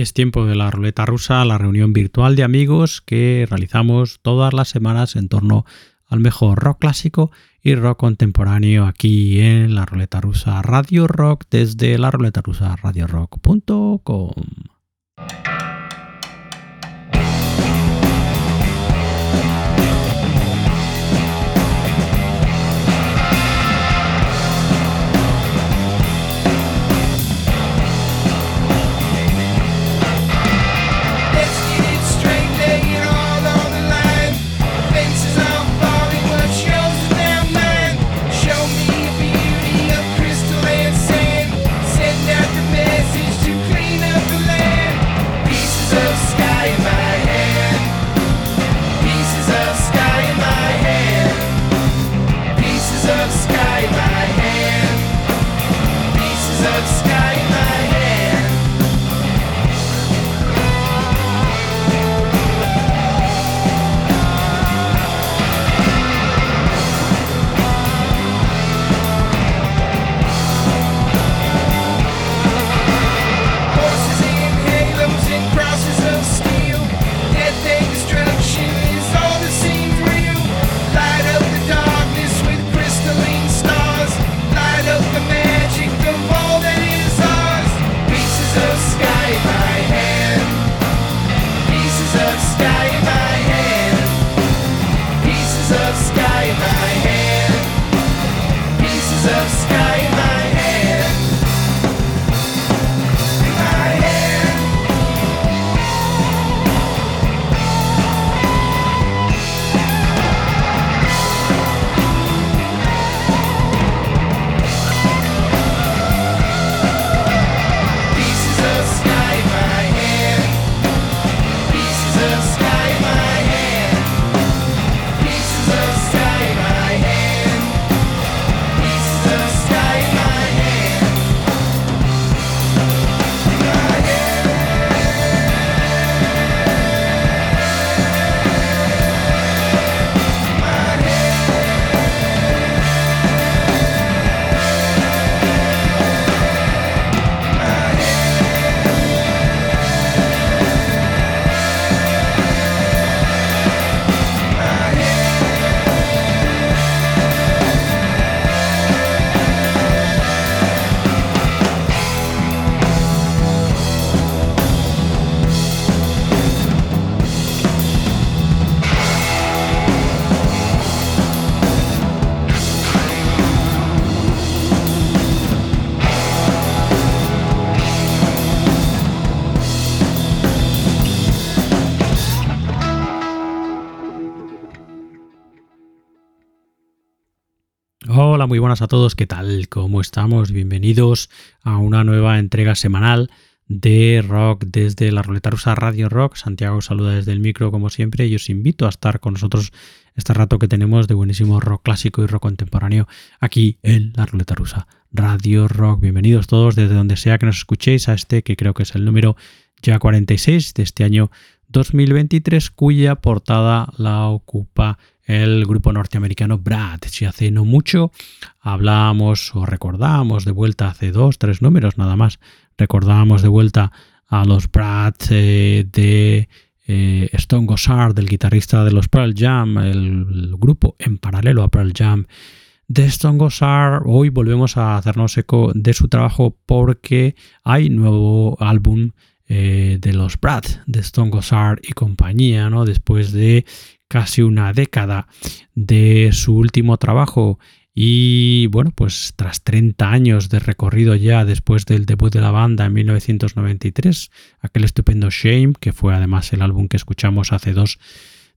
Es tiempo de la ruleta rusa, la reunión virtual de amigos que realizamos todas las semanas en torno al mejor rock clásico y rock contemporáneo aquí en la ruleta rusa Radio Rock desde la ruleta rusa radiorock.com. Hola, muy buenas a todos, ¿qué tal? ¿Cómo estamos? Bienvenidos a una nueva entrega semanal de rock desde la ruleta rusa Radio Rock. Santiago saluda desde el micro como siempre y os invito a estar con nosotros este rato que tenemos de buenísimo rock clásico y rock contemporáneo aquí en la ruleta rusa Radio Rock. Bienvenidos todos desde donde sea que nos escuchéis a este que creo que es el número ya 46 de este año 2023 cuya portada la ocupa el grupo norteamericano Brad. Si hace no mucho hablamos o recordábamos de vuelta hace dos, tres números nada más, recordábamos de vuelta a los Brad eh, de eh, Stone Gossard, del guitarrista de los Pearl Jam, el, grupo en paralelo a Pearl Jam de Stone Gossard. Hoy volvemos a hacernos eco de su trabajo porque hay nuevo álbum eh, de los Brad, de Stone Gossard y compañía, ¿no? Después de casi una década de su último trabajo. Y bueno, pues tras 30 años de recorrido ya después del debut de la banda en 1993, aquel estupendo Shame, que fue además el álbum que escuchamos hace dos,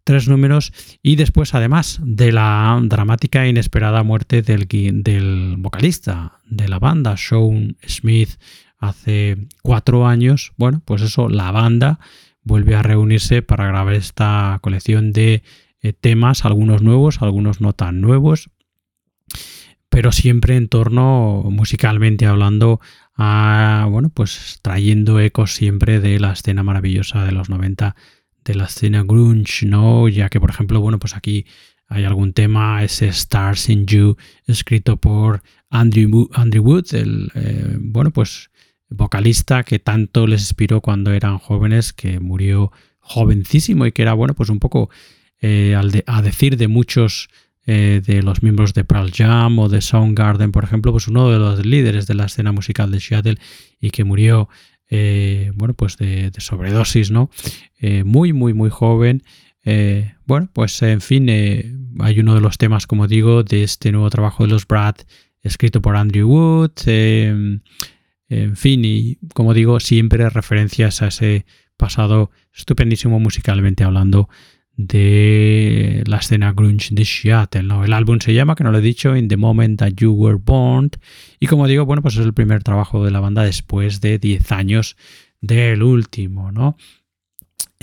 tres números, y después además de la dramática e inesperada muerte del, del vocalista de la banda, Sean Smith, hace cuatro años, bueno, pues eso, la banda vuelve a reunirse para grabar esta colección de eh, temas, algunos nuevos, algunos no tan nuevos, pero siempre en torno, musicalmente hablando, a, bueno, pues trayendo ecos siempre de la escena maravillosa de los 90, de la escena grunge, ¿no? Ya que, por ejemplo, bueno, pues aquí hay algún tema, ese Stars in You, escrito por Andrew, Andrew Wood, el, eh, bueno, pues vocalista que tanto les inspiró cuando eran jóvenes, que murió jovencísimo y que era, bueno, pues un poco eh, a decir de muchos eh, de los miembros de Pearl Jam o de Soundgarden, por ejemplo, pues uno de los líderes de la escena musical de Seattle y que murió, eh, bueno, pues de, sobredosis, ¿no? muy, muy, muy joven. bueno, pues en fin, hay uno de los temas, como digo, de este nuevo trabajo de los Brad, escrito por Andrew Wood. En fin, y como digo, siempre referencias a ese pasado estupendísimo musicalmente hablando de la escena grunge de Seattle. El álbum se llama, que no lo he dicho, In the Moment That You Were Born. Y como digo, bueno, pues es el primer trabajo de la banda después de 10 años del último, ¿no?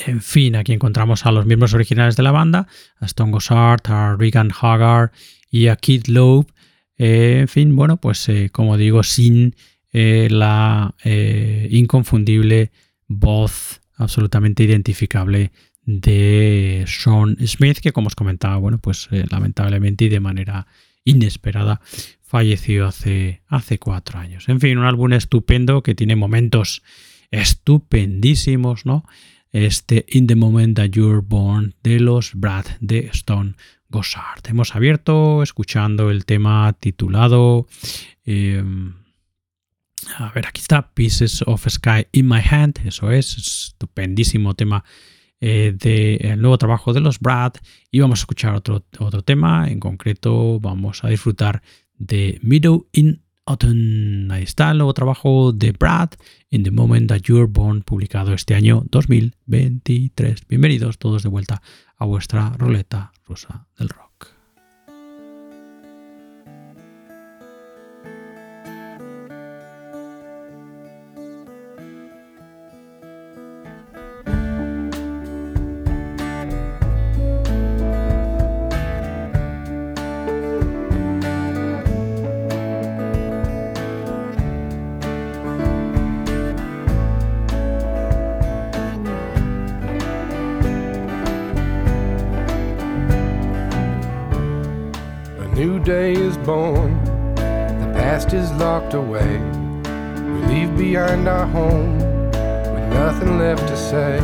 En fin, aquí encontramos a los miembros originales de la banda, a Stone Gossard, a Regan Hagar y a Kid Loeb. En fin, bueno, pues eh, como digo, sin eh, la inconfundible voz absolutamente identificable de Sean Smith, que como os comentaba, bueno, pues eh, lamentablemente y de manera inesperada falleció hace, hace cuatro años. En fin, un álbum estupendo que tiene momentos estupendísimos, ¿no? Este In the Moment That You're Born de los Brad de Stone Gossard. Hemos abierto escuchando el tema titulado... Em, a ver, aquí está Pieces of Sky in My Hand, eso es, estupendísimo tema eh, del nuevo trabajo de los Brad y vamos a escuchar otro, otro tema, en concreto vamos a disfrutar de Middle in Autumn. Ahí está el nuevo trabajo de Brad, In the Moment That You're Born, publicado este año 2023. Bienvenidos todos de vuelta a vuestra ruleta rusa del rock. Locked away. We leave behind our home with nothing left to say.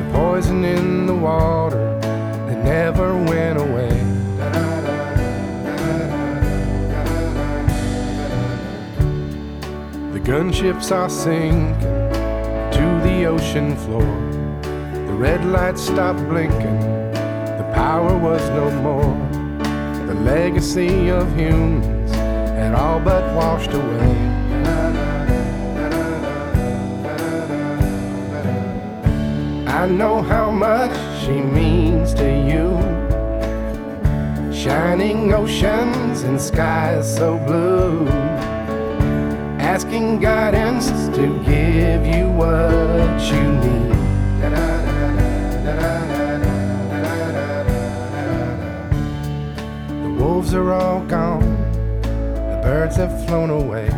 The poison in the water that never went away. The gunships are sinking to the ocean floor. The red lights stopped blinking, the power was no more The legacy of humans had all but washed away. I know how much she means to you. Shining oceans and skies so blue. Asking guidance to give you what you need. The wolves are all gone, birds have flown away,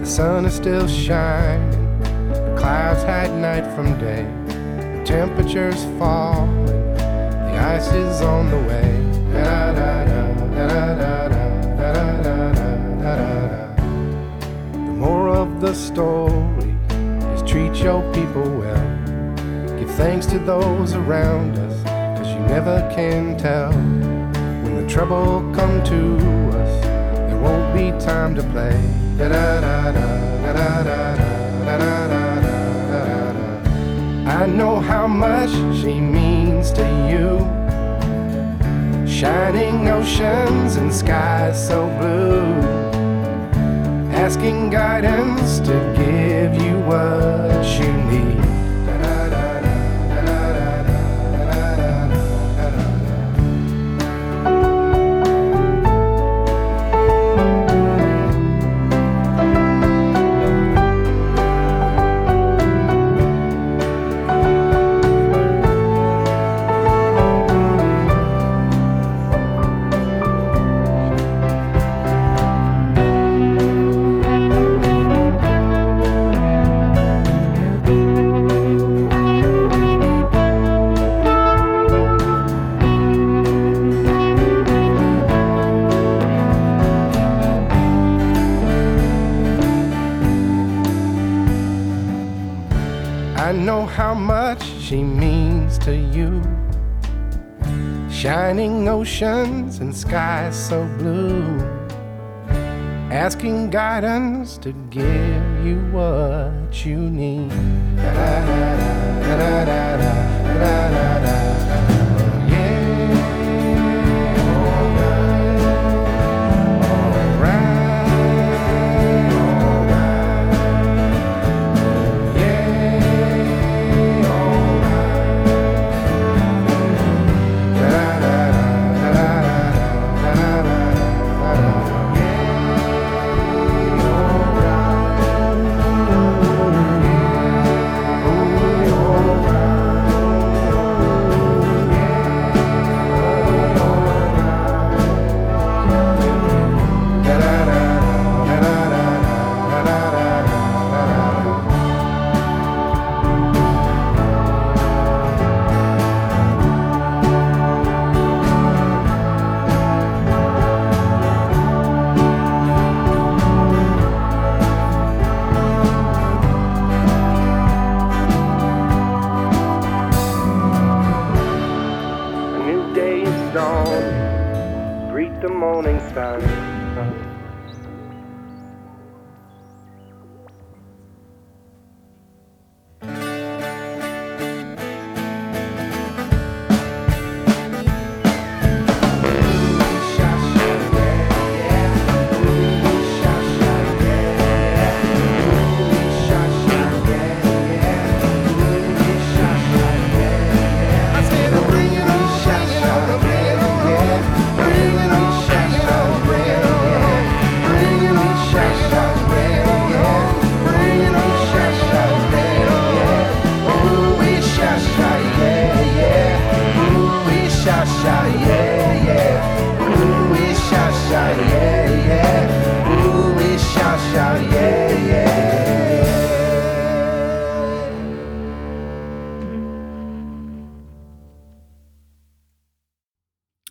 the sun is still shining, the clouds hide night from day, the temperature's falling, the ice is on the way. The moral of the story is treat your people well. Give thanks to those around us, cause you never can tell when the trouble come to us, won't be time to play. I know how much she means to you. Shining oceans and skies so blue. Asking guidance to give you what you need. Asking guidance to give you what you need.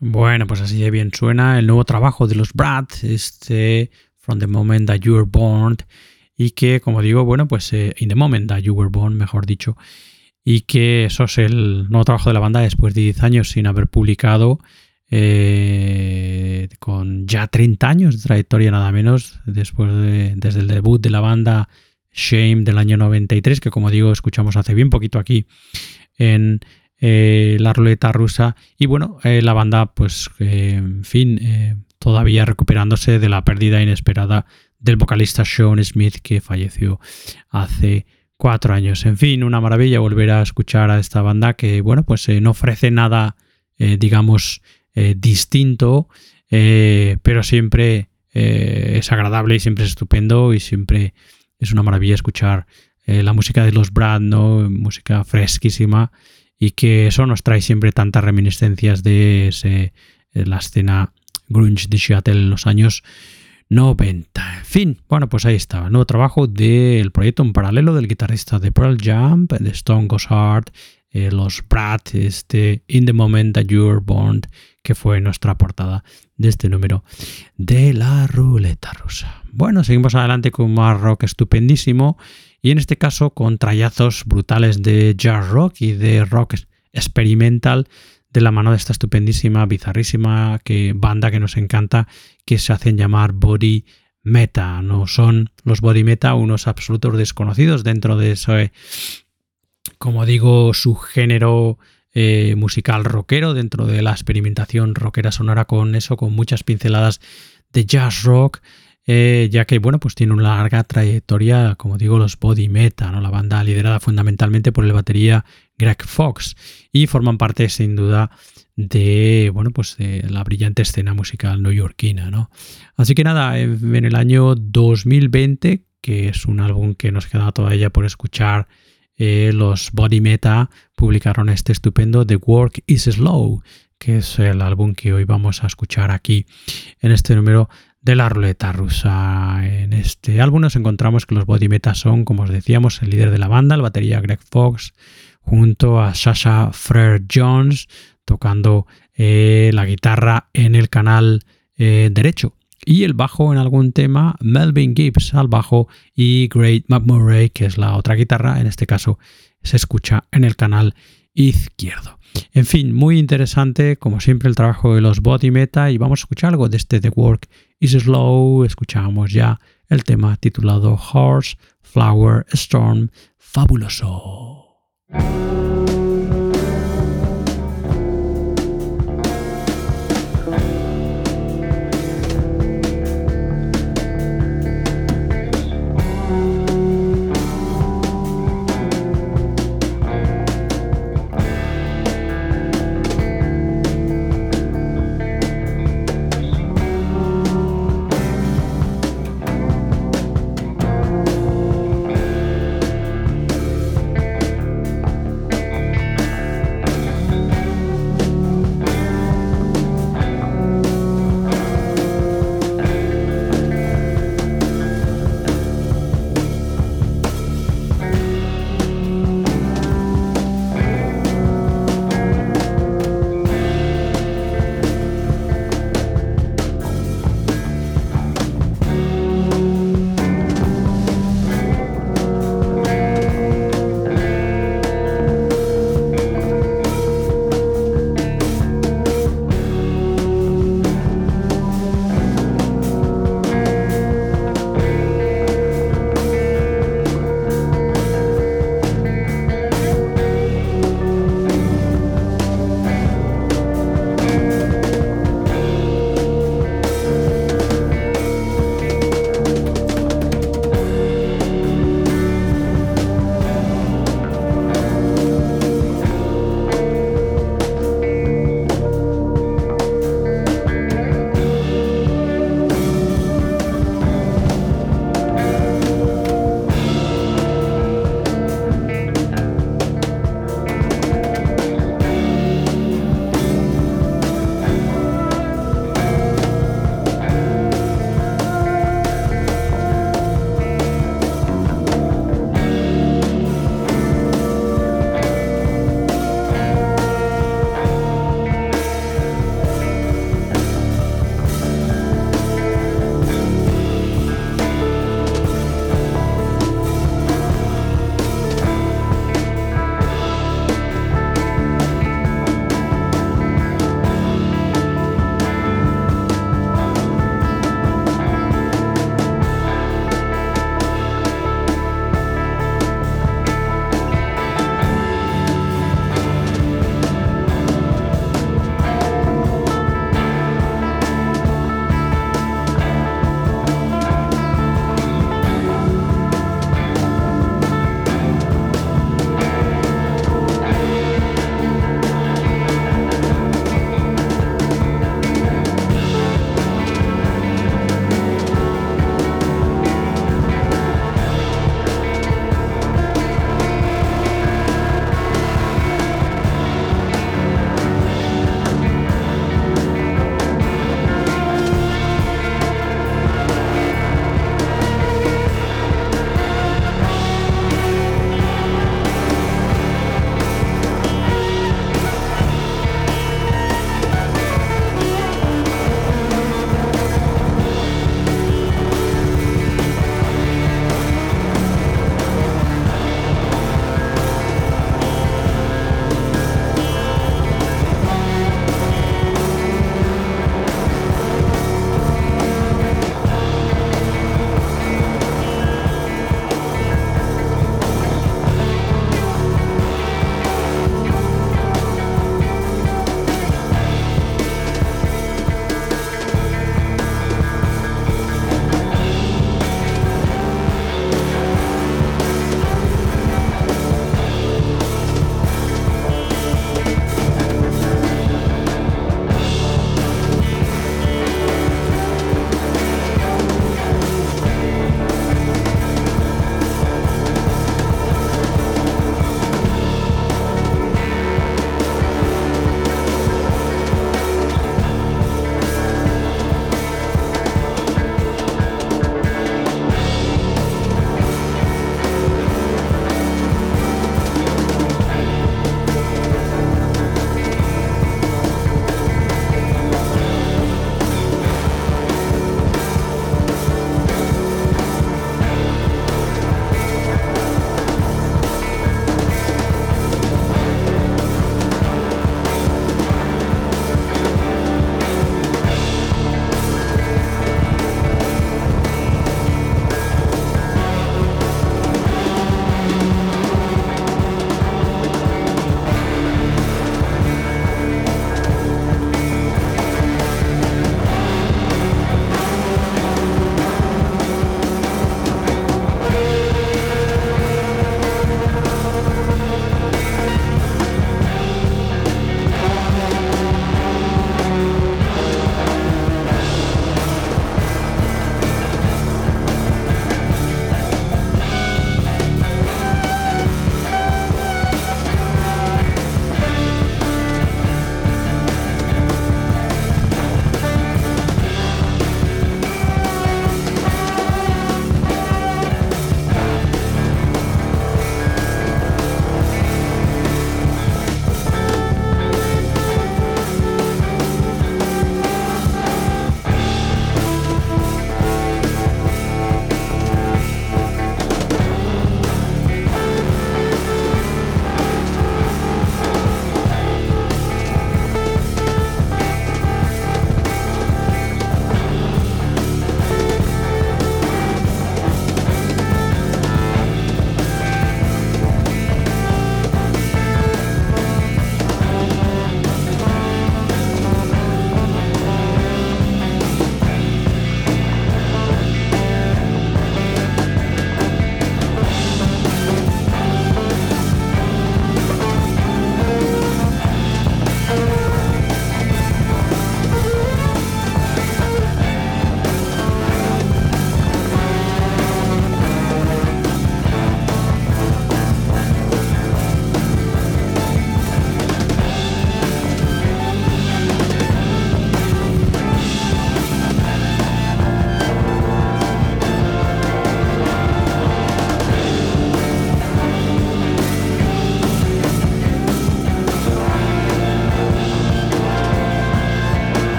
Bueno, pues así de bien suena el nuevo trabajo de los Brad, este From the Moment That You Were Born, y que, como digo, bueno, pues eh, In the Moment That You Were Born, mejor dicho, y que eso es el nuevo trabajo de la banda después de 10 años sin haber publicado, eh, con ya 30 años de trayectoria nada menos, después de, desde el debut de la banda Shame del año 93, que como digo, escuchamos hace bien poquito aquí en eh, la ruleta rusa. Y bueno, eh, la banda, pues, eh, en fin, todavía recuperándose de la pérdida inesperada del vocalista Sean Smith que falleció hace cuatro años. En fin, una maravilla volver a escuchar a esta banda que, bueno, pues no ofrece nada, digamos, distinto, pero siempre es agradable y siempre es estupendo y siempre es una maravilla escuchar la música de los Brad, ¿no? Música fresquísima y que eso nos trae siempre tantas reminiscencias de eh, la escena grunge de Seattle en los años 90. En fin, bueno, pues ahí estaba. Nuevo trabajo del proyecto en paralelo del guitarrista de Pearl Jump, de Stone Goes Hard, eh, los Brat, este In the Moment That You're Born, que fue nuestra portada de este número de la ruleta rusa. Bueno, seguimos adelante con más rock estupendísimo y en este caso con trayazos brutales de jazz rock y de rock experimental de la mano de esta estupendísima, bizarrísima que, banda que nos encanta, que se hacen llamar Body Meta. No son los Body Meta unos absolutos desconocidos dentro de ese, como digo, su género eh, musical rockero, dentro de la experimentación rockera sonora con eso, con muchas pinceladas de jazz rock. Eh, ya que bueno, pues tiene una larga trayectoria, como digo, los Body Meta, ¿no? la banda liderada fundamentalmente por el batería Greg Fox y forman parte sin duda de bueno, pues de la brillante escena musical neoyorquina. ¿no? Así que nada, en el año 2020, que es un álbum que nos queda todavía por escuchar, eh, los Body Meta publicaron este estupendo The Work is Slow, que es el álbum que hoy vamos a escuchar aquí en este número de la ruleta rusa. En este álbum nos encontramos que los Body Meta son, como os decíamos, el líder de la banda, el batería Greg Fox, junto a Sasha Frere Jones tocando eh, la guitarra en el canal eh, derecho y el bajo en algún tema Melvin Gibbs al bajo y Great McMurray, que es la otra guitarra, en este caso se escucha en el canal izquierdo. En fin, muy interesante, como siempre, el trabajo de los Body Meta y vamos a escuchar algo de este The Work is Slow. Escuchamos ya el tema titulado Horse, Flower, Storm, fabuloso.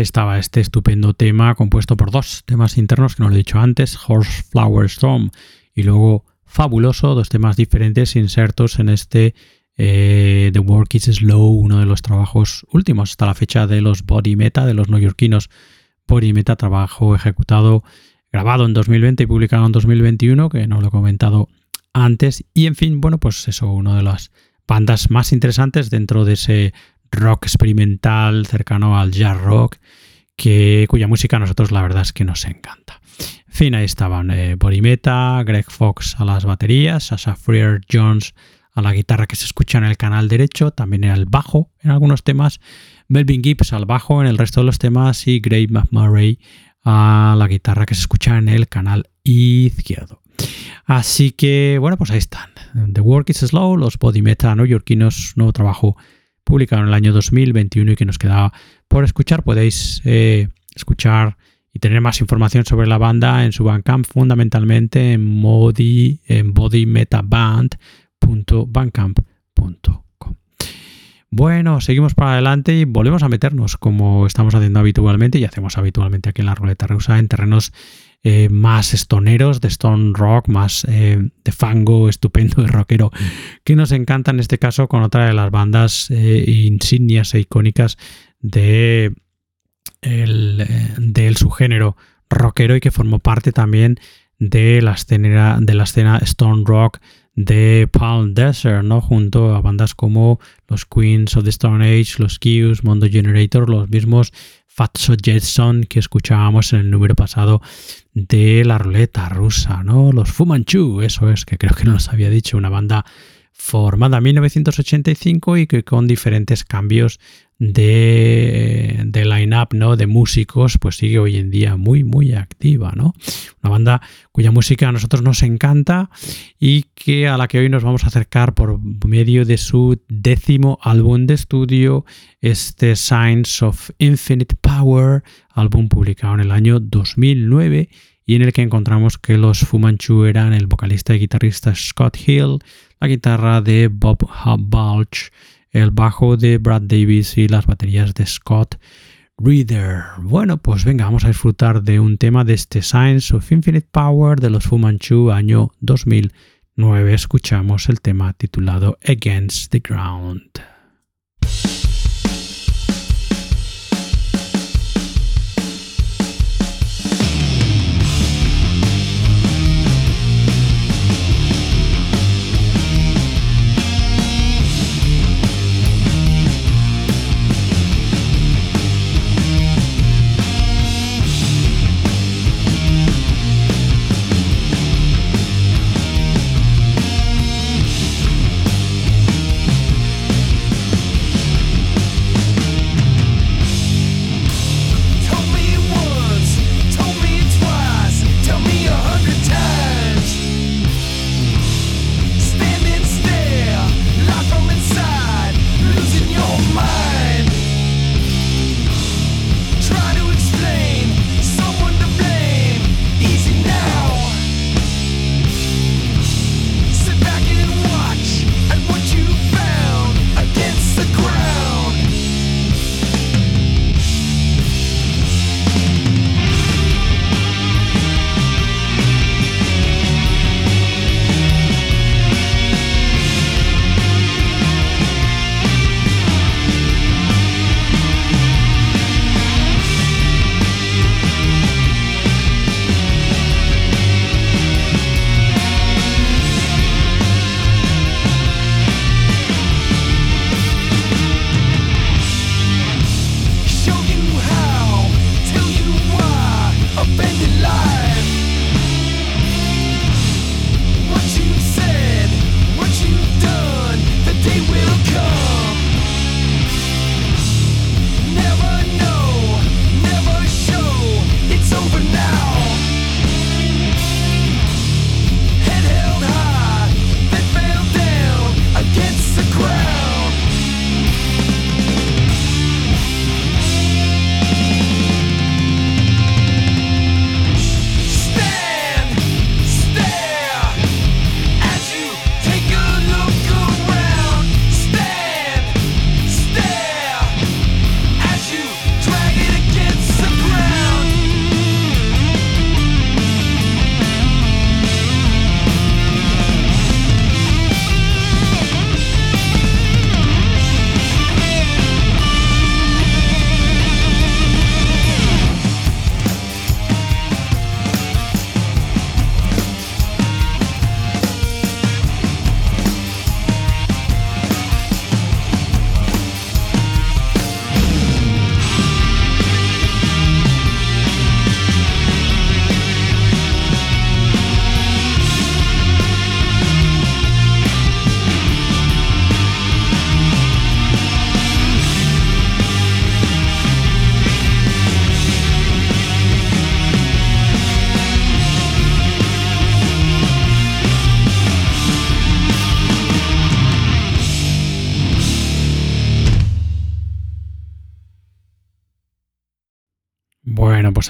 Estaba este estupendo tema compuesto por dos temas internos que no lo he dicho antes, Horse Flower Storm y luego Fabuloso, dos temas diferentes insertos en este eh, The Work is Slow, uno de los trabajos últimos hasta la fecha de los Body Meta, de los neoyorquinos Body Meta, trabajo ejecutado, grabado en 2020 y publicado en 2021, que no lo he comentado antes. Y en fin, bueno, pues eso, una de las bandas más interesantes dentro de ese rock experimental cercano al jazz rock, que, cuya música a nosotros la verdad es que nos encanta. En fin, ahí estaban eh, Borimeta, Greg Fox a las baterías, Sasha Freer Jones a la guitarra que se escucha en el canal derecho, también el bajo en algunos temas, Melvin Gibbs al bajo en el resto de los temas y Gray McMurray a la guitarra que se escucha en el canal izquierdo. Así que, bueno, pues ahí están. The Work is Slow, los Body Meta neoyorquinos, nuevo trabajo publicado en el año 2021 y que nos quedaba por escuchar. Podéis eh, escuchar y tener más información sobre la banda en su Bandcamp, fundamentalmente en, Modi, en bodymetaband.bandcamp.com. Bueno, seguimos para adelante y volvemos a meternos, como estamos haciendo habitualmente y hacemos habitualmente aquí en la ruleta rusa, en terrenos eh, más estoneros, de stone rock, más eh, de fango estupendo y rockero, que nos encanta en este caso con otra de las bandas eh, insignias e icónicas de el, del subgénero rockero y que formó parte también de la escena, de la escena stone rock de Palm Desert, ¿no? Junto a bandas como los Queens of the Stone Age, los Qs, Mondo Generator, los mismos Fatso Jetson que escuchábamos en el número pasado de la ruleta rusa, ¿no? Los Fumanchu, eso es, que creo que no nos había dicho, una banda formada en 1985 y que con diferentes cambios de, de line-up, ¿no? De músicos, pues sigue hoy en día muy, muy activa, ¿no? Una banda cuya música a nosotros nos encanta y que a la que hoy nos vamos a acercar por medio de su décimo álbum de estudio, este Signs of Infinite Power, álbum publicado en el año 2009 y en el que encontramos que los Fumanchu eran el vocalista y guitarrista Scott Hill, la guitarra de Bob Balch, el bajo de Brad Davis y las baterías de Scott Reader. Bueno, pues venga, vamos a disfrutar de un tema de este Science of Infinite Power de los Fu Manchu año 2009. Escuchamos el tema titulado Against the Ground.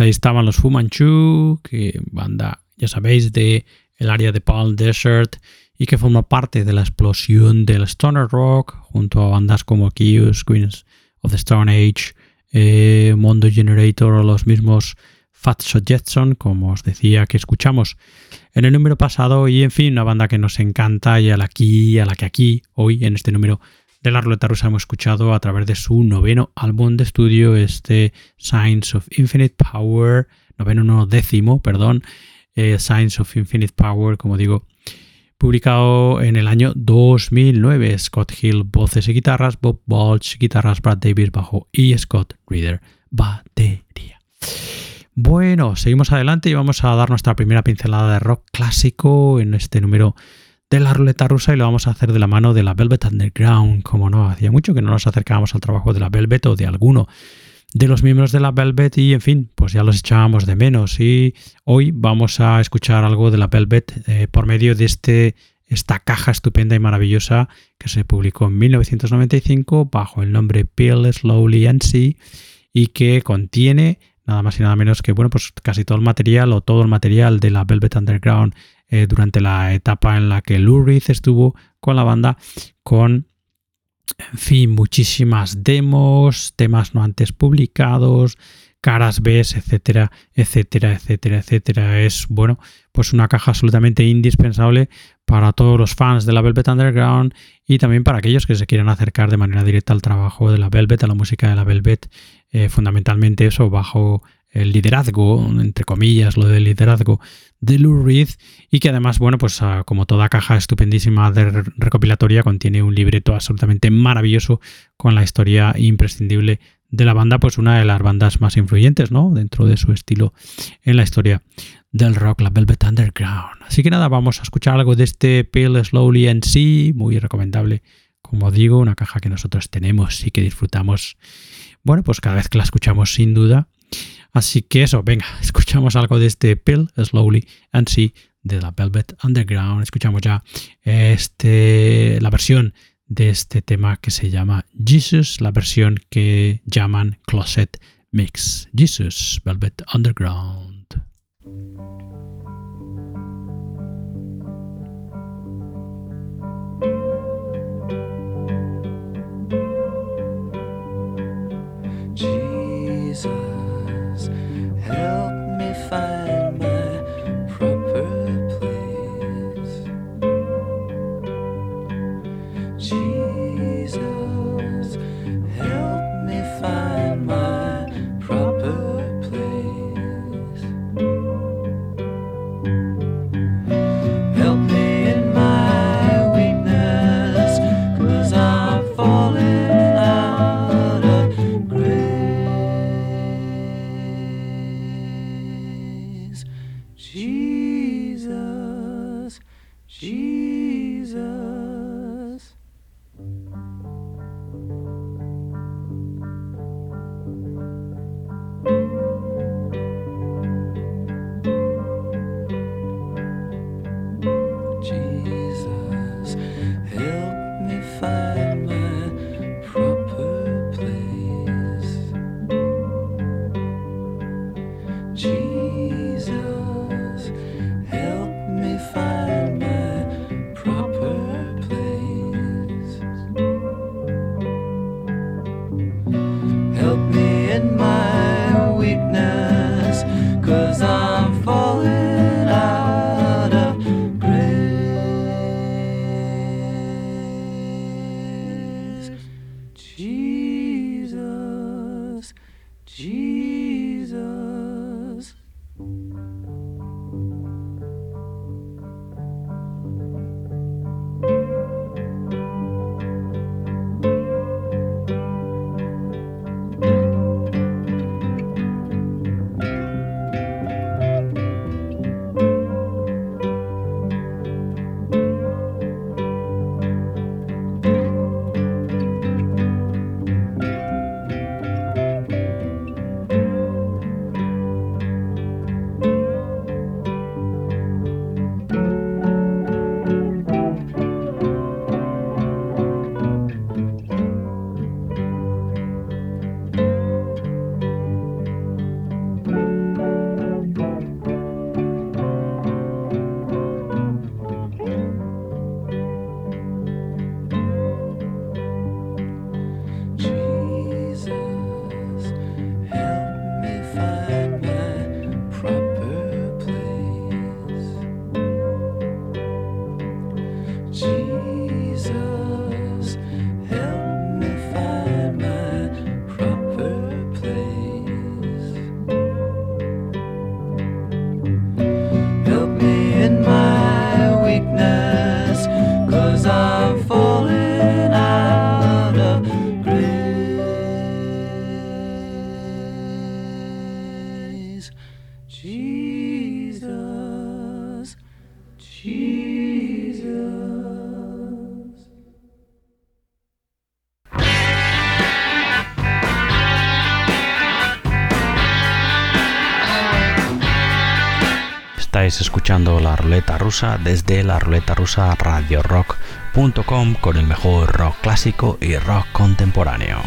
Ahí estaban los Fu Manchu, que banda, ya sabéis, de el área de Palm Desert y que forma parte de la explosión del stoner rock junto a bandas como Kiss, Queens of the Stone Age, eh, Mondo Generator o los mismos Fatso Jetson, como os decía que escuchamos. En el número pasado y en fin, una banda que nos encanta y a la, aquí, a la que aquí, hoy en este número de la ruleta rusa hemos escuchado a través de su noveno álbum de estudio, este Signs of Infinite Power, noveno no décimo, perdón, eh, Signs of Infinite Power, como digo, publicado en el año 2009. Scott Hill, voces y guitarras, Bob Balch, guitarras, Brad Davis, bajo y Scott Reader, batería. Bueno, seguimos adelante y vamos a dar nuestra primera pincelada de rock clásico en este número de la ruleta rusa y lo vamos a hacer de la mano de la Velvet Underground, como no, hacía mucho que no nos acercábamos al trabajo de la Velvet o de alguno de los miembros de la Velvet y en fin, pues ya los echábamos de menos. Y hoy vamos a escuchar algo de la Velvet eh, por medio de este, esta caja estupenda y maravillosa que se publicó en 1995 bajo el nombre Peel Slowly and See y que contiene nada más y nada menos que bueno pues casi todo el material o todo el material de la Velvet Underground eh, durante la etapa en la que Lou estuvo con la banda con en fin, muchísimas demos, temas no antes publicados, caras B, etcétera, etcétera, etcétera, etcétera. Es, bueno, pues una caja absolutamente indispensable para todos los fans de la Velvet Underground y también para aquellos que se quieran acercar de manera directa al trabajo de la Velvet, a la música de la Velvet, eh, fundamentalmente eso, bajo el liderazgo, entre comillas, lo del liderazgo de Lou Reed y que además, bueno, pues ah, como toda caja estupendísima de recopilatoria contiene un libreto absolutamente maravilloso con la historia imprescindible de la banda, pues una de las bandas más influyentes, ¿no? Dentro de su estilo en la historia del rock, la Velvet Underground. Así que nada, vamos a escuchar algo de este Pale Slowly and See, muy recomendable, como digo, una caja que nosotros tenemos y que disfrutamos, bueno, pues cada vez que la escuchamos sin duda Así que eso, venga, escuchamos algo de este Pill Slowly and See de la Velvet Underground. Escuchamos ya este, la versión de este tema que se llama Jesus, la versión que llaman Closet Mix. Jesus, Velvet Underground. help me find. Escuchando la ruleta rusa desde la ruleta rusa radio rock.com con el mejor rock clásico y rock contemporáneo.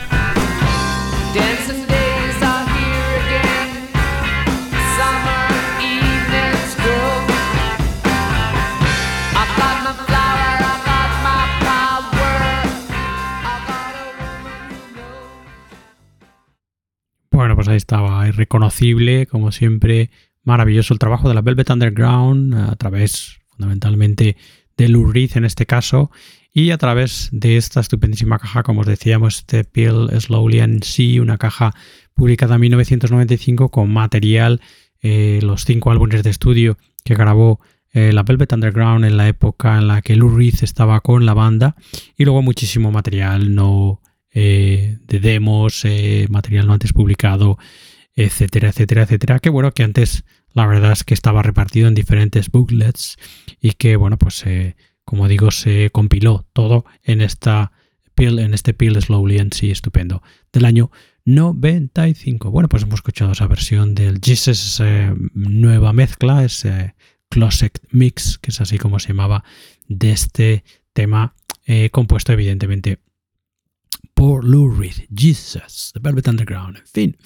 Bueno, pues ahí estaba, irreconocible, como siempre, maravilloso el trabajo de la Velvet Underground a través fundamentalmente de Lou Reed en este caso y a través de esta estupendísima caja, como os decíamos, este Pill Slowly and See, una caja publicada en 1995 con material, eh, los cinco álbumes de estudio que grabó eh, la Velvet Underground en la época en la que Lou Reed estaba con la banda y luego muchísimo material no eh, de demos, eh, material no antes publicado, etcétera, etcétera, etcétera. Que bueno, que antes la verdad es que estaba repartido en diferentes booklets y que bueno, pues eh, como digo, se compiló todo en esta pill, en este Pill Slowly and sí, estupendo, del año 95. Bueno, pues hemos escuchado esa versión del Jesus nueva mezcla, ese Closet Mix, que es así como se llamaba, de este tema compuesto evidentemente por Lou Reed, Jesus, The Velvet Underground, en fin.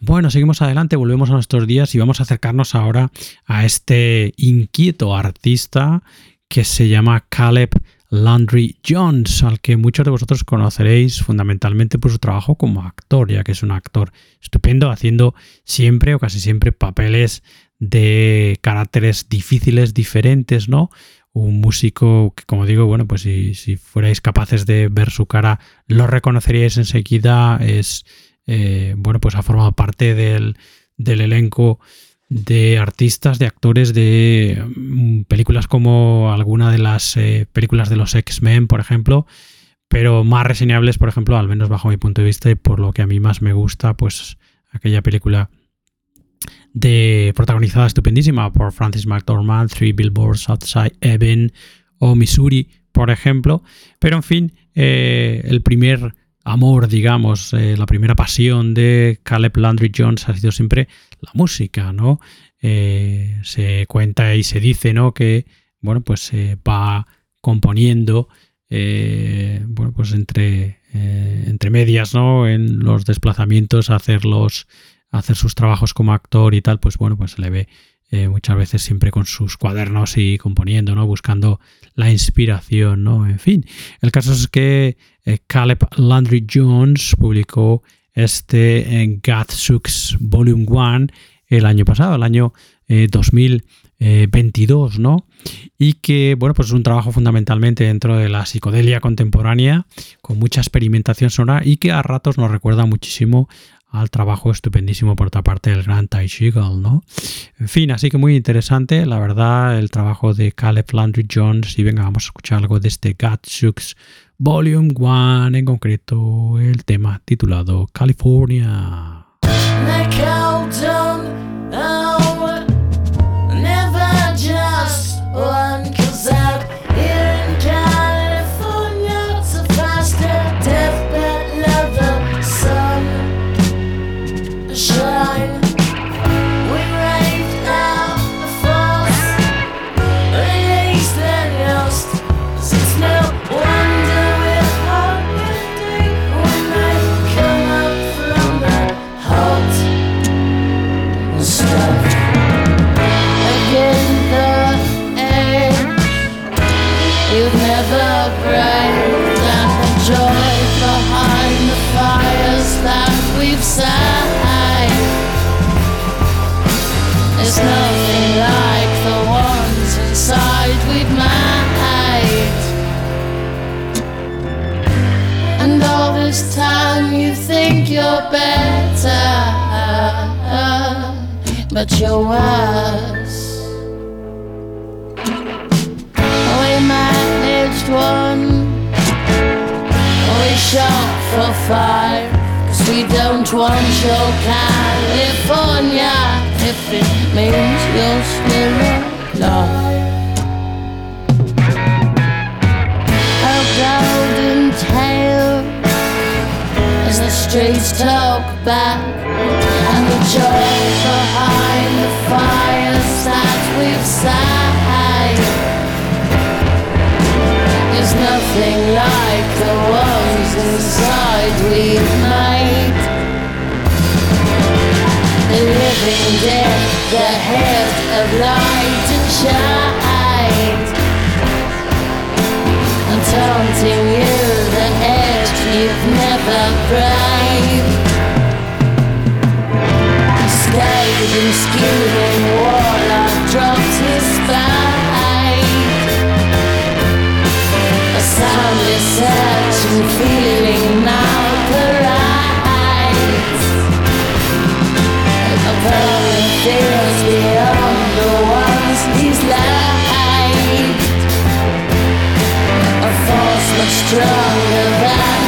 Bueno, seguimos adelante, volvemos a nuestros días y vamos a acercarnos ahora a este inquieto artista que se llama Caleb Landry Jones, al que muchos de vosotros conoceréis fundamentalmente por su trabajo como actor, ya que es un actor estupendo, haciendo siempre o casi siempre papeles de caracteres difíciles, diferentes, ¿no? un músico que, como digo, bueno, pues si, fuerais capaces de ver su cara, lo reconoceríais enseguida. Es, eh, bueno, pues ha formado parte del, elenco de artistas, de actores de mm, películas como alguna de las eh, películas de los X-Men, por ejemplo, pero más reseñables, por ejemplo, al menos bajo mi punto de vista y por lo que a mí más me gusta, pues aquella película de protagonizada estupendísima por Francis McDormand, Three Billboards Outside Ebbing o Missouri, por ejemplo. Pero en fin, eh, el primer amor, digamos, eh, la primera pasión de Caleb Landry Jones ha sido siempre la música, ¿no? Eh, se cuenta y se dice, ¿no? Que, bueno, pues se va componiendo, bueno, pues entre, entre medias, ¿no? En los desplazamientos hacer los hacer sus trabajos como actor y tal, pues bueno, pues se le ve eh, muchas veces siempre con sus cuadernos y componiendo, ¿no? Buscando la inspiración, ¿no? En fin, el caso es que eh, Caleb Landry Jones publicó este en Gadzooks Volume 1 el año pasado, el año 2022, eh, ¿no? Y que, bueno, pues es un trabajo fundamentalmente dentro de la psicodelia contemporánea, con mucha experimentación sonora y que a ratos nos recuerda muchísimo al trabajo estupendísimo por otra parte del gran Ty Shigel, ¿no? En fin, así que muy interesante, la verdad, el trabajo de Caleb Landry Jones y venga, vamos a escuchar algo de este Shooks Volume 1, en concreto el tema titulado California. But you're worse. We managed one, we shot for five. Cause we don't want your California if it means you're still alive. A golden tale as the streets talk back and the joy behind the fires that we side is nothing like the ones inside we've made. The living dead, the head of light and shine. Never scheming warlock dropped his. A soundless and feeling now. A beyond the ones he's. A force much stronger than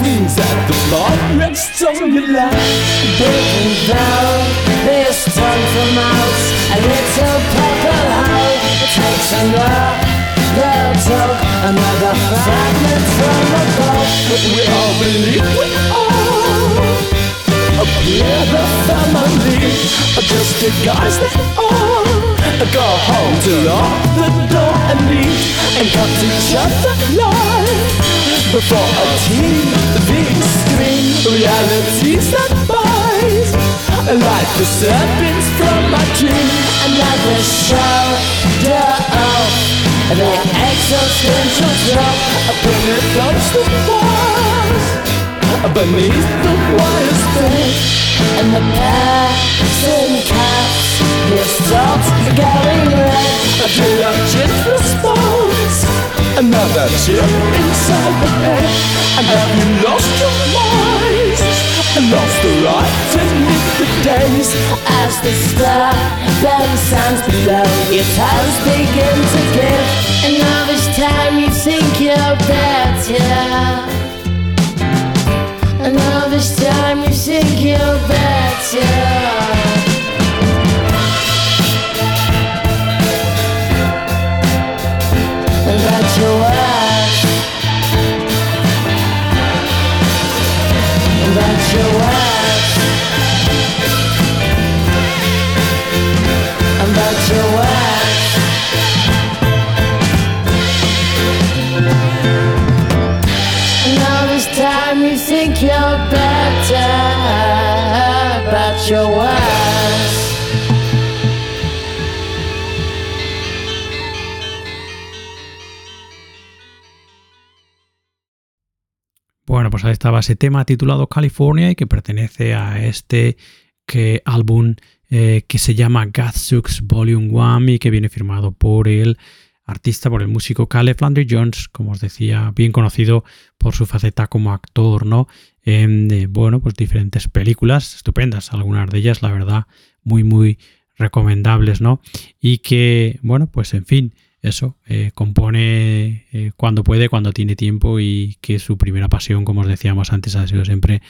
Swings at the bar, rests on your lap Breaking down this tongue from out a little purple hole. Takes another talk, another fragment from a book. We all believe we are. We're the family. Just the guys that are. Go home to lock the door and leave And cut each other live for a TV screen. Reality set boys. Like the serpents from my dream. Another show, duh. The existential drop. A planet floats the walls. Beneath the wires thick. And the passing caps, Your thoughts are getting red. A just response. Another chip inside the head And have you lost your? And lost the right to live the days As the star then sounds below, your toes begin to give. And all this time you think you're better. And all this time you think you're better. And that Pues ahí estaba ese tema titulado California y que pertenece a este que, álbum eh, que se llama Godsooks Volume 1 y que viene firmado por el artista, por el músico Caleb Landry Jones, como os decía, bien conocido por su faceta como actor, ¿no? En, eh, bueno, pues diferentes películas estupendas, algunas de ellas, la verdad, muy, muy recomendables, ¿no? Y que, bueno, pues en fin, eso, eh, compone eh, cuando puede, cuando tiene tiempo y que su primera pasión, como os decíamos antes, ha sido siempre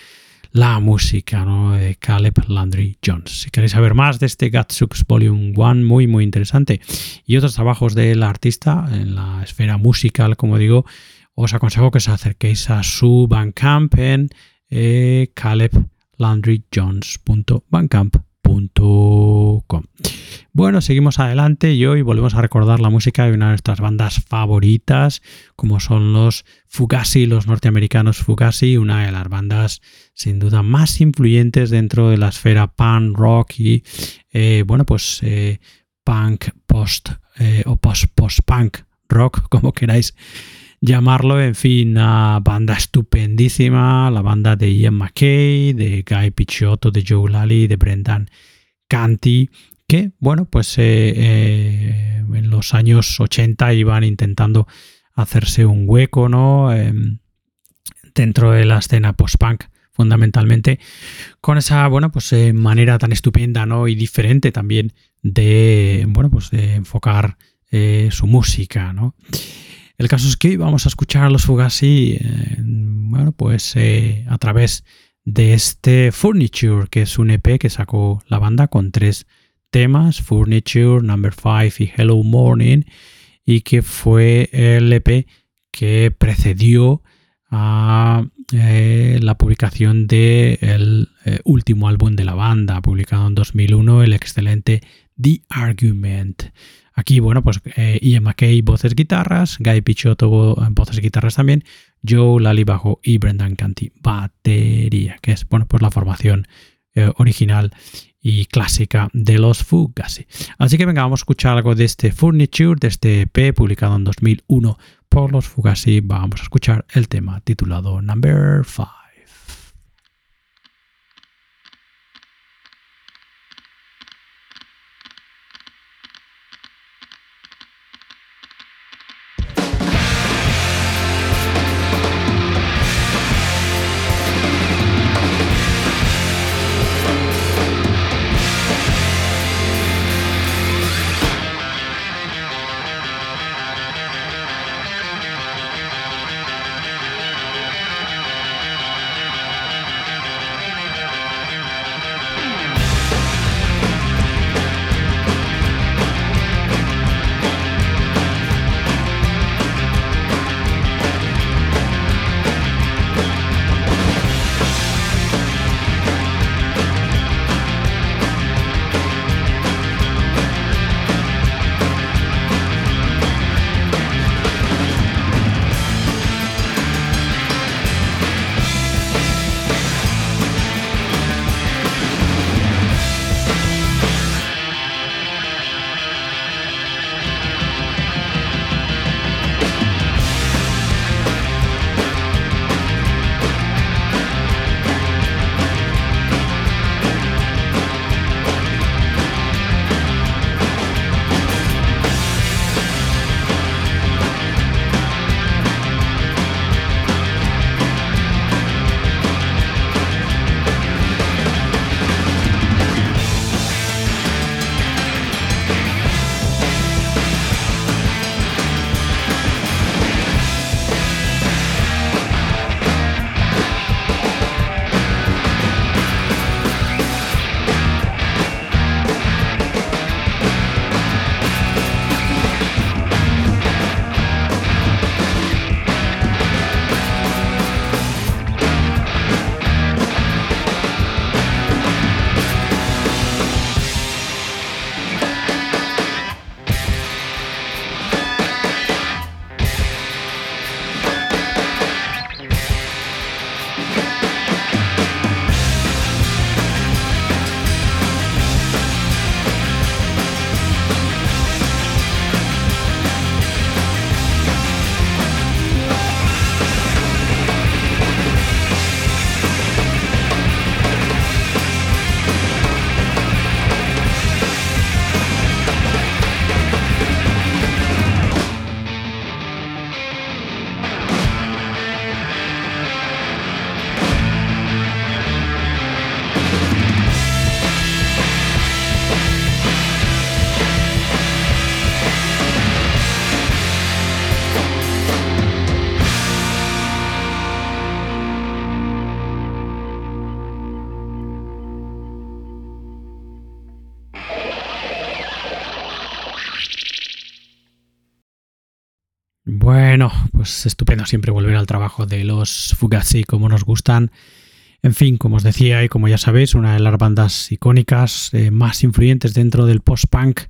la música ¿no? de Caleb Landry Jones. Si queréis saber más de este Gatsooks Volume 1, muy muy interesante, y otros trabajos del artista en la esfera musical, como digo, os aconsejo que os acerquéis a su Bandcamp en eh, caleblandryjones.bandcamp.com. Bueno, seguimos adelante y hoy volvemos a recordar la música de una de nuestras bandas favoritas, como son los Fugazi, los norteamericanos Fugazi, una de las bandas sin duda más influyentes dentro de la esfera punk rock y, eh, bueno, pues eh, punk post eh, o post post punk rock, como queráis llamarlo, en fin, una banda estupendísima, la banda de Ian McKay, de Guy Picciotto, de Joe Lally, de Brendan Canty, que, bueno, pues eh, eh, en los años 80 iban intentando hacerse un hueco, ¿no? Eh, dentro de la escena post-punk, fundamentalmente, con esa, bueno, pues manera tan estupenda, ¿no? Y diferente también de, bueno, pues de enfocar su música, ¿no? El caso es que hoy vamos a escuchar a los Fugazi, eh, bueno, pues eh, a través de este Furniture, que es un EP que sacó la banda con tres temas, Furniture, Number 5 y Hello Morning, y que fue el EP que precedió a eh, la publicación del el último álbum de la banda, publicado en 2001, el excelente The Argument. Aquí, bueno, pues eh, Ian McKay, voces guitarras, Guy Pichotto, voces guitarras también, Joe Lally bajo y Brendan Canty batería, que es, bueno, pues la formación eh, original y clásica de los Fugazi. Así que venga, vamos a escuchar algo de este Furniture, de este EP publicado en 2001 por los Fugazi. Vamos a escuchar el tema titulado Number 5. Bueno, pues estupendo siempre volver al trabajo de los Fugazi como nos gustan. En fin, como os decía y como ya sabéis, una de las bandas icónicas eh, más influyentes dentro del post-punk,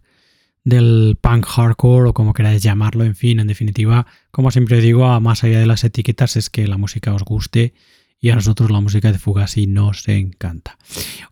del punk hardcore o como queráis llamarlo, en fin, en definitiva, como siempre digo, más allá de las etiquetas es que la música os guste y a nosotros la música de Fugazi nos encanta.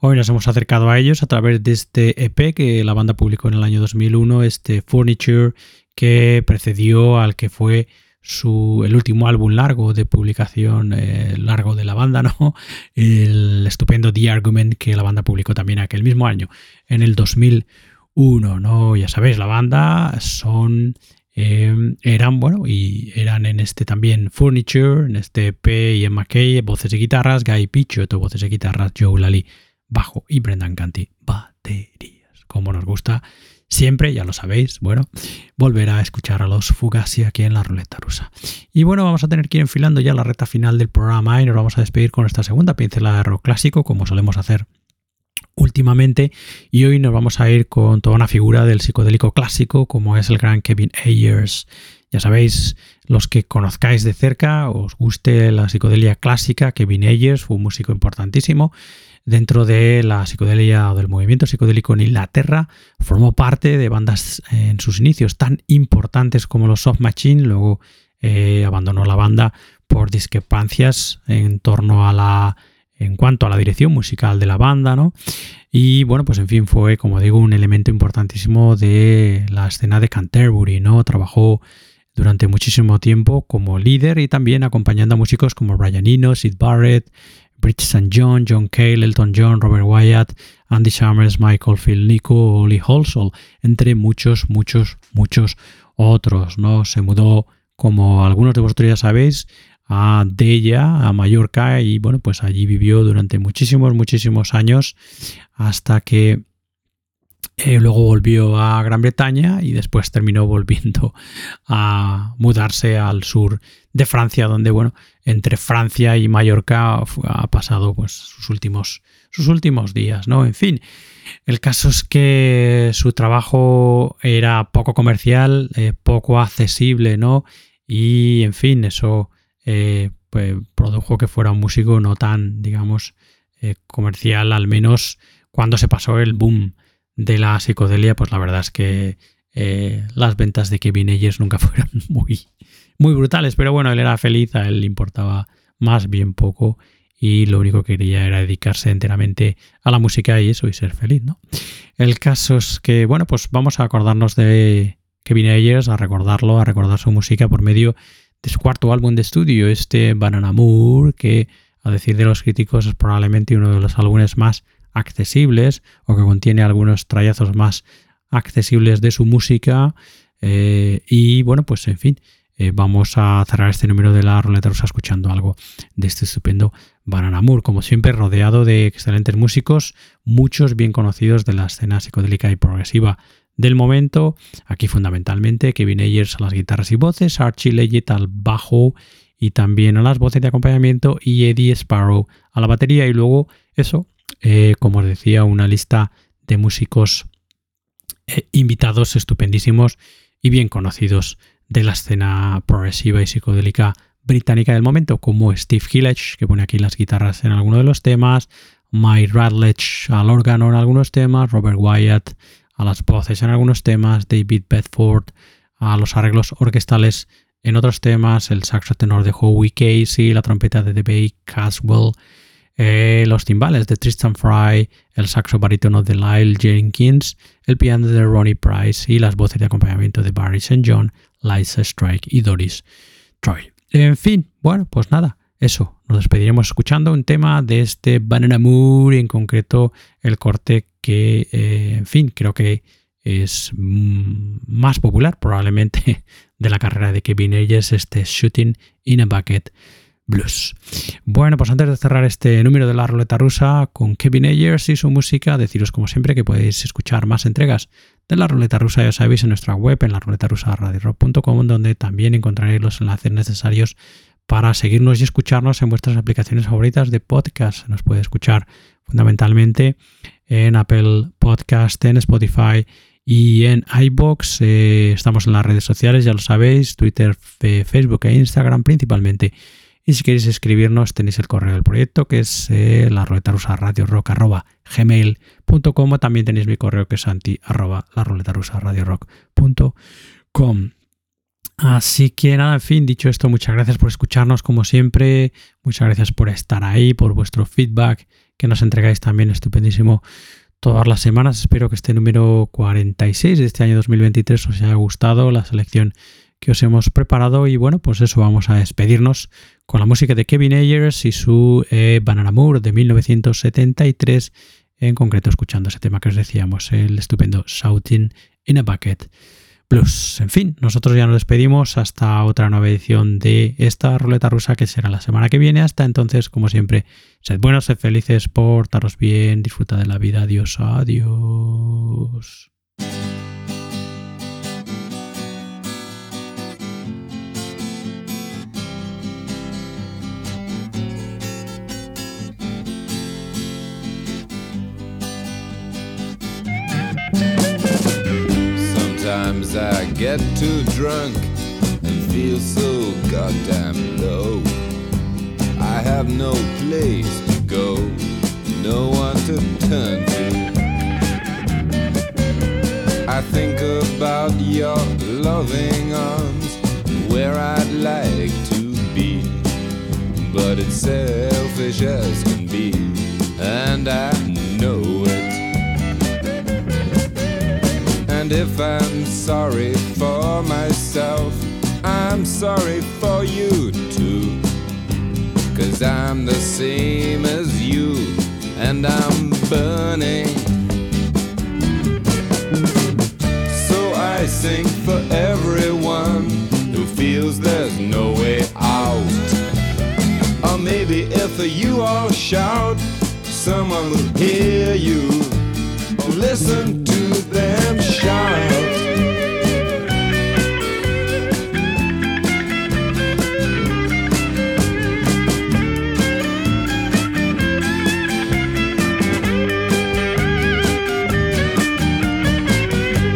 Hoy nos hemos acercado a ellos a través de este EP que la banda publicó en el año 2001, este Furniture que precedió al que fue su, el último álbum largo de publicación eh, largo de la banda, ¿no? El estupendo The Argument que la banda publicó también aquel mismo año, en el 2001, ¿no? Ya sabéis, la banda son... Eh, eran, bueno, y eran en este también Furniture, en este P y McKay, voces y guitarras, Guy Pichotto, voces y guitarras, Joe Lally, bajo y Brendan Canty, baterías, como nos gusta siempre, ya lo sabéis, bueno, volver a escuchar a los Fugazi aquí en la ruleta rusa. Y bueno, vamos a tener que ir enfilando ya la recta final del programa y nos vamos a despedir con esta segunda pincelada de rock clásico, como solemos hacer últimamente y hoy nos vamos a ir con toda una figura del psicodélico clásico como es el gran Kevin Ayers. Ya sabéis, los que conozcáis de cerca, os guste la psicodelia clásica, Kevin Ayers fue un músico importantísimo dentro de la psicodelia o del movimiento psicodélico en Inglaterra, formó parte de bandas en sus inicios tan importantes como los Soft Machine, luego eh, abandonó la banda por discrepancias en torno a la en cuanto a la dirección musical de la banda, ¿no? Y bueno, pues en fin, fue, como digo, un elemento importantísimo de la escena de Canterbury, ¿no? Trabajó durante muchísimo tiempo como líder y también acompañando a músicos como Brian Eno, Sid Barrett, Bridge St. John, John Cale, Elton John, Robert Wyatt, Andy Summers, Michael Phil Nico, Lee Holsall, entre muchos, muchos, muchos otros, ¿no? Se mudó, como algunos de vosotros ya sabéis, a Della, a Mallorca, y bueno, pues allí vivió durante muchísimos, muchísimos años hasta que eh, luego volvió a Gran Bretaña y después terminó volviendo a mudarse al sur de Francia, donde, bueno, entre Francia y Mallorca ha pasado pues, sus, últimos, sus últimos días, ¿no? En fin, el caso es que su trabajo era poco comercial, eh, poco accesible, ¿no? Y, en fin, eso eh, pues, produjo que fuera un músico no tan, digamos, comercial, al menos cuando se pasó el boom de la psicodelia, pues la verdad es que eh, las ventas de Kevin Ayers nunca fueron muy, muy brutales, pero bueno, él era feliz, a él le importaba más bien poco y lo único que quería era dedicarse enteramente a la música y eso y ser feliz, ¿no? El caso es que, bueno, pues vamos a acordarnos de Kevin Ayers, a recordarlo, a recordar su música por medio de su cuarto álbum de estudio, este Banana Moore, que a decir de los críticos es probablemente uno de los álbumes más accesibles o que contiene algunos trayazos más accesibles de su música. Eh, y bueno, pues en fin, eh, vamos a cerrar este número de la ruleta escuchando algo de este estupendo Banana Moore, como siempre rodeado de excelentes músicos, muchos bien conocidos de la escena psicodélica y progresiva del momento. Aquí fundamentalmente Kevin Ayers a las guitarras y voces, Archie Leggett al bajo y también a las voces de acompañamiento y Eddie Sparrow a la batería y luego eso, eh, como os decía, una lista de músicos eh, invitados estupendísimos y bien conocidos de la escena progresiva y psicodélica británica del momento, como Steve Hillage, que pone aquí las guitarras en alguno de los temas, Mike Radledge al órgano en algunos temas, Robert Wyatt a las voces en algunos temas, David Bedford a los arreglos orquestales en otros temas, el saxo tenor de Howie Casey, la trompeta de Dave Caswell, eh, los timbales de Tristan Fry, el saxo barítono de Lyle Jenkins, el piano de Ronnie Price y las voces de acompañamiento de Barry St. John, Liza Strike y Doris Troy. En fin, bueno, pues nada, eso, nos despediremos escuchando un tema de este Banana Moore, en concreto el corte que, eh, en fin, creo que es mm, más popular probablemente de la carrera de Kevin Ayers, este Shooting in a Bucket Blues. Bueno, pues antes de cerrar este número de la ruleta rusa con Kevin Ayers y su música, deciros como siempre que podéis escuchar más entregas de la ruleta rusa, ya sabéis, en nuestra web, en la ruleta rusa donde también encontraréis los enlaces necesarios para seguirnos y escucharnos en vuestras aplicaciones favoritas de podcast. Nos puede escuchar fundamentalmente en Apple Podcast, en Spotify y en iBox. Eh, estamos en las redes sociales, ya lo sabéis, Twitter, Facebook e Instagram principalmente. Y si queréis escribirnos, tenéis el correo del proyecto, que es eh, la ruleta rusa radio rock arroba gmail.com. También tenéis mi correo que es anti arroba la ruleta rusa radio rock.com. Así que nada, en fin, dicho esto, muchas gracias por escucharnos como siempre. Muchas gracias por estar ahí, por vuestro feedback que nos entregáis también estupendísimo todas las semanas. Espero que este número 46 de este año 2023 os haya gustado la selección que os hemos preparado y bueno, pues eso vamos a despedirnos con la música de Kevin Ayers y su eh, Banana Moore de 1973, en concreto escuchando ese tema que os decíamos, el estupendo Shouting in a Bucket Blues. En fin, nosotros ya nos despedimos hasta otra nueva edición de esta ruleta rusa que será la semana que viene. Hasta entonces, como siempre, sed buenos, sed felices, portaros bien, disfruta de la vida. Adiós, adiós. Sometimes I get too drunk and feel so goddamn low. I have no place to go, no one to turn to. I think about your loving arms, where I'd like to be. But it's selfish as can be, and I know I'm sorry for myself, I'm sorry for you too. Cause I'm the same as you, and I'm burning. So I sing for everyone who feels there's no way out. Or maybe if you all shout, someone will hear you. Listen to.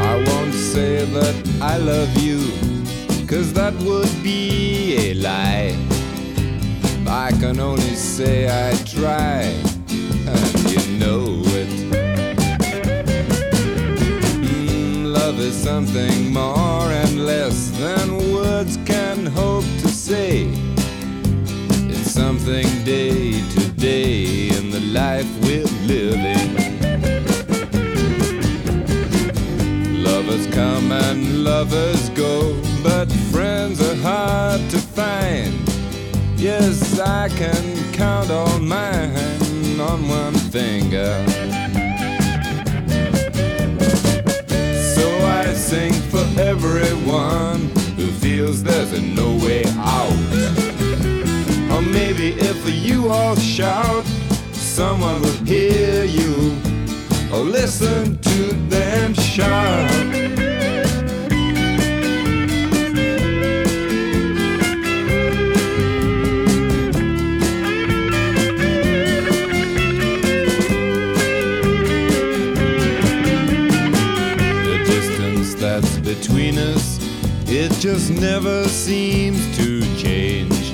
I won't say that I love you, cause that would be a lie. I can only say I try, something more and less than words can hope to say. It's something day to day in the life we're living. Lovers come and lovers go, but friends are hard to find. Yes, I can count all mine on one finger. Sing for everyone who feels there's no way out. Or maybe if you all shout, someone will hear you. Or listen to them shout. Just never seems to change.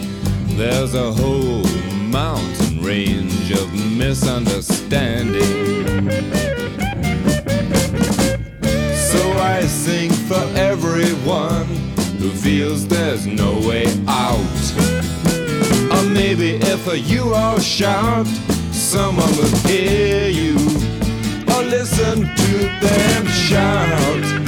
There's a whole mountain range of misunderstanding. So I sing for everyone who feels there's no way out. Or maybe if you all shout, someone will hear you. Or listen to them shout.